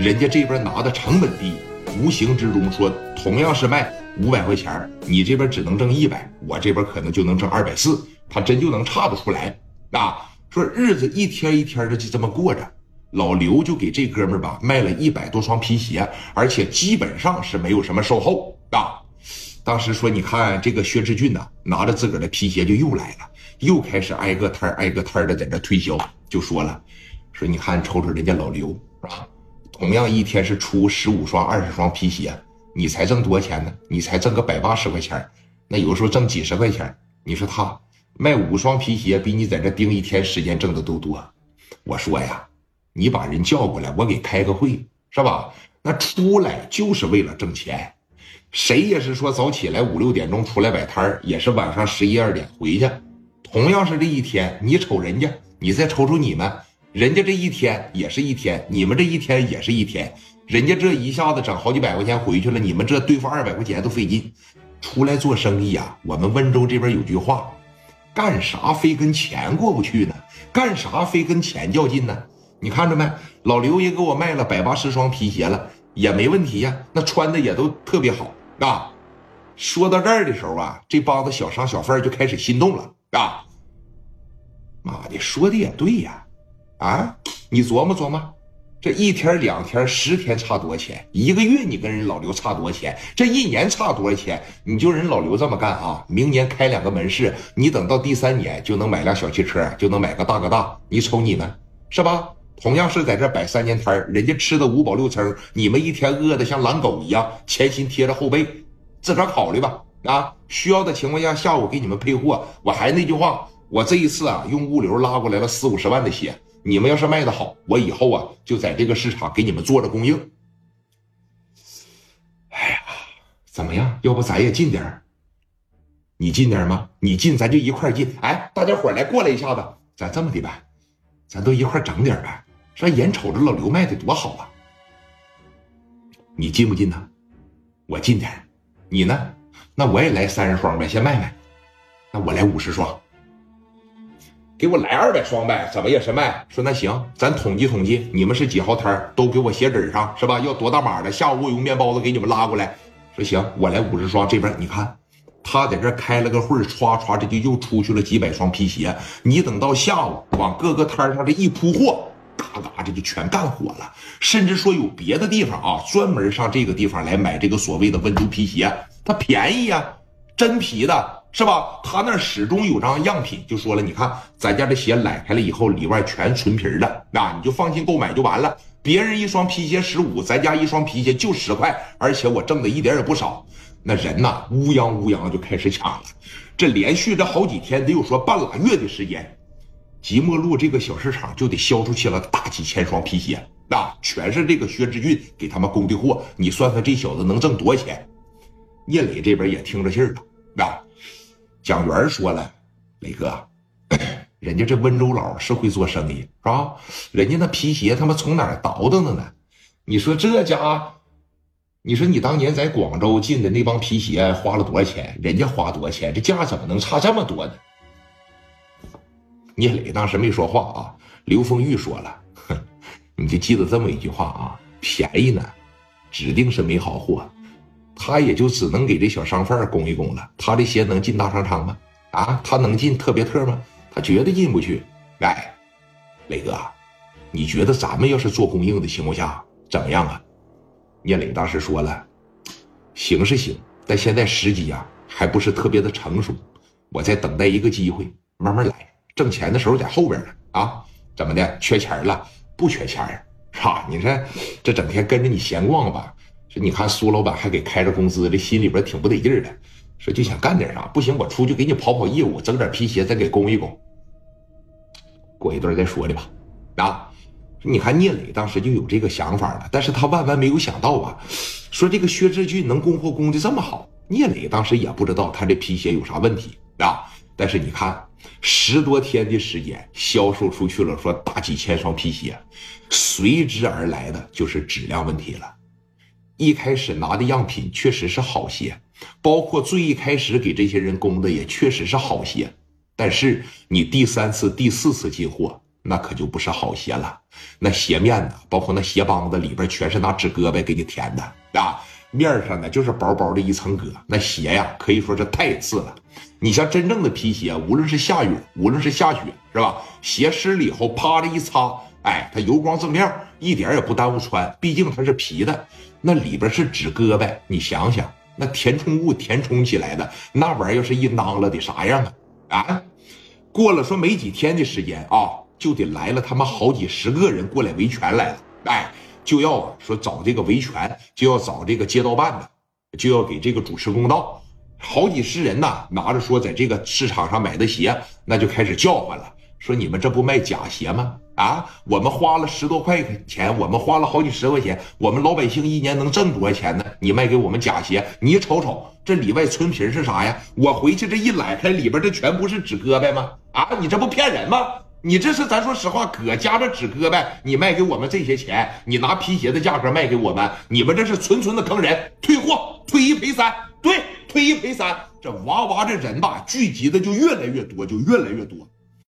人家这边拿的成本低，无形之中说同样是卖五百块钱，你这边只能挣一百，我这边可能就能挣二百四，他真就能差得出来啊。说日子一天一天的就这么过着，老刘就给这哥们儿吧卖了一百多双皮鞋，而且基本上是没有什么售后啊。当时说，你看这个薛志俊呐，拿着自个儿的皮鞋就又来了，又开始挨个摊挨个摊的在这推销，就说了，说你看瞅瞅人家老刘是吧？同样一天是出十五双二十双皮鞋，你才挣多少钱呢？你才挣个百八十块钱，那有时候挣几十块钱，你说他卖五双皮鞋比你在这盯一天时间挣的都多。我说呀，你把人叫过来，我给开个会是吧？那出来就是为了挣钱。谁也是说早起来五六点钟出来摆摊儿，也是晚上十一二点回去。同样是这一天，你瞅人家，你再瞅瞅你们，人家这一天也是一天，你们这一天也是一天。人家这一下子整好几百块钱回去了，你们这对付二百块钱都费劲。出来做生意呀，我们温州这边有句话，干啥非跟钱过不去呢？干啥非跟钱较劲呢？你看着没？老刘也给我卖了百八十双皮鞋了，也没问题呀，那穿的也都特别好。啊，说到这儿的时候啊，这帮子小商小贩就开始心动了啊！妈的，说的也对呀！啊你琢磨琢磨，这一天两天十天差多少钱？一个月你跟人老刘差多少钱？这一年差多少钱？你就人老刘这么干啊？明年开两个门市，你等到第三年就能买辆小汽车，就能买个大哥大。你瞅你们，是吧？同样是在这摆三年摊人家吃的五饱六撑，你们一天饿的像狼狗一样，前心贴着后背，自个儿考虑吧。啊，需要的情况下，下午给你们配货。我还是那句话，我这一次啊，用物流拉过来了四五十万的鞋，你们要是卖的好，我以后啊就在这个市场给你们做着供应。哎呀，怎么样？要不咱也进点儿你进点儿吗？你进，咱就一块儿进。哎，大家伙儿来过来一下子，咱这么的呗，咱都一块儿整点呗。说眼瞅着老刘卖的多好啊，你进不进呢？我进点，你呢？那我也来三十双呗，先卖卖。那我来五十双，给我来二百双呗，怎么也是卖。说那行，咱统计统计，你们是几号摊都给我写纸上，是吧？要多大码的，下午我用面包子给你们拉过来。说行，我来五十双。这边你看，他在这开了个会歘歘，这就又出去了几百双皮鞋。你等到下午，往各个摊上这一铺货。嘎嘎，这就全干火了，甚至说有别的地方啊，专门上这个地方来买这个所谓的温州皮鞋，它便宜呀，真皮的是吧？他那始终有张样品，就说了，你看咱家的鞋揽开了以后，里外全纯皮的，那你就放心购买就完了。别人一双皮鞋十五，咱家一双皮鞋就十块，而且我挣的一点也不少。那人呐，乌泱乌泱就开始抢了，这连续这好几天，得有说半拉月的时间。即墨路这个小市场就得销出去了大几千双皮鞋，那全是这个薛之俊给他们供的货。你算算这小子能挣多少钱？聂磊这边也听着信儿了，那蒋元说了：“磊哥，人家这温州佬是会做生意，是吧？人家那皮鞋他妈从哪儿倒腾的呢？你说这家，你说你当年在广州进的那帮皮鞋花了多少钱？人家花多少钱？这价怎么能差这么多呢？”聂磊当时没说话啊，刘丰玉说了：“哼，你就记得这么一句话啊，便宜呢，指定是没好货，他也就只能给这小商贩供一供了。他这鞋能进大商场吗？啊，他能进特别特吗？他绝对进不去。哎，磊哥，你觉得咱们要是做供应的情况下怎么样啊？”聂磊当时说了：“行是行，但现在时机啊还不是特别的成熟，我在等待一个机会，慢慢来。”挣钱的时候在后边呢啊，怎么的？缺钱了？不缺钱是吧？你说这整天跟着你闲逛吧，说你看苏老板还给开着工资，这心里边挺不得劲的。说就想干点啥，不行我出去给你跑跑业务，整点皮鞋再给供一供。过一段再说的吧。啊，你看聂磊当时就有这个想法了，但是他万万没有想到啊，说这个薛志俊能供货供的这么好。聂磊当时也不知道他这皮鞋有啥问题啊，但是你看。十多天的时间，销售出去了，说大几千双皮鞋，随之而来的就是质量问题了。一开始拿的样品确实是好鞋，包括最一开始给这些人供的也确实是好鞋，但是你第三次、第四次进货，那可就不是好鞋了。那鞋面呢，包括那鞋帮子里边全是拿纸胳膊给你填的啊，面上呢就是薄薄的一层革。那鞋呀，可以说是太次了。你像真正的皮鞋，无论是下雨，无论是下雪，是吧？鞋湿了以后，啪的一擦，哎，它油光锃亮，一点也不耽误穿。毕竟它是皮的，那里边是纸疙瘩，你想想。那填充物填充起来的那玩意儿，要是一囊了得啥样啊？啊，过了说没几天的时间啊，就得来了他妈好几十个人过来维权来了，哎，就要说找这个维权，就要找这个街道办的，就要给这个主持公道。好几十人呐，拿着说在这个市场上买的鞋，那就开始叫唤了。说你们这不卖假鞋吗？啊，我们花了十多块钱，我们花了好几十块钱，我们老百姓一年能挣多少钱呢？你卖给我们假鞋，你瞅瞅这里外村皮是啥呀？我回去这一揽开，里边这全部是纸胳膊吗？啊，你这不骗人吗？你这是咱说实话，搁夹着纸胳膊，你卖给我们这些钱，你拿皮鞋的价格卖给我们，你们这是纯纯的坑人，退货，退一赔三，对，退一赔三，这哇哇这人吧，聚集的就越来越多，就越来越多。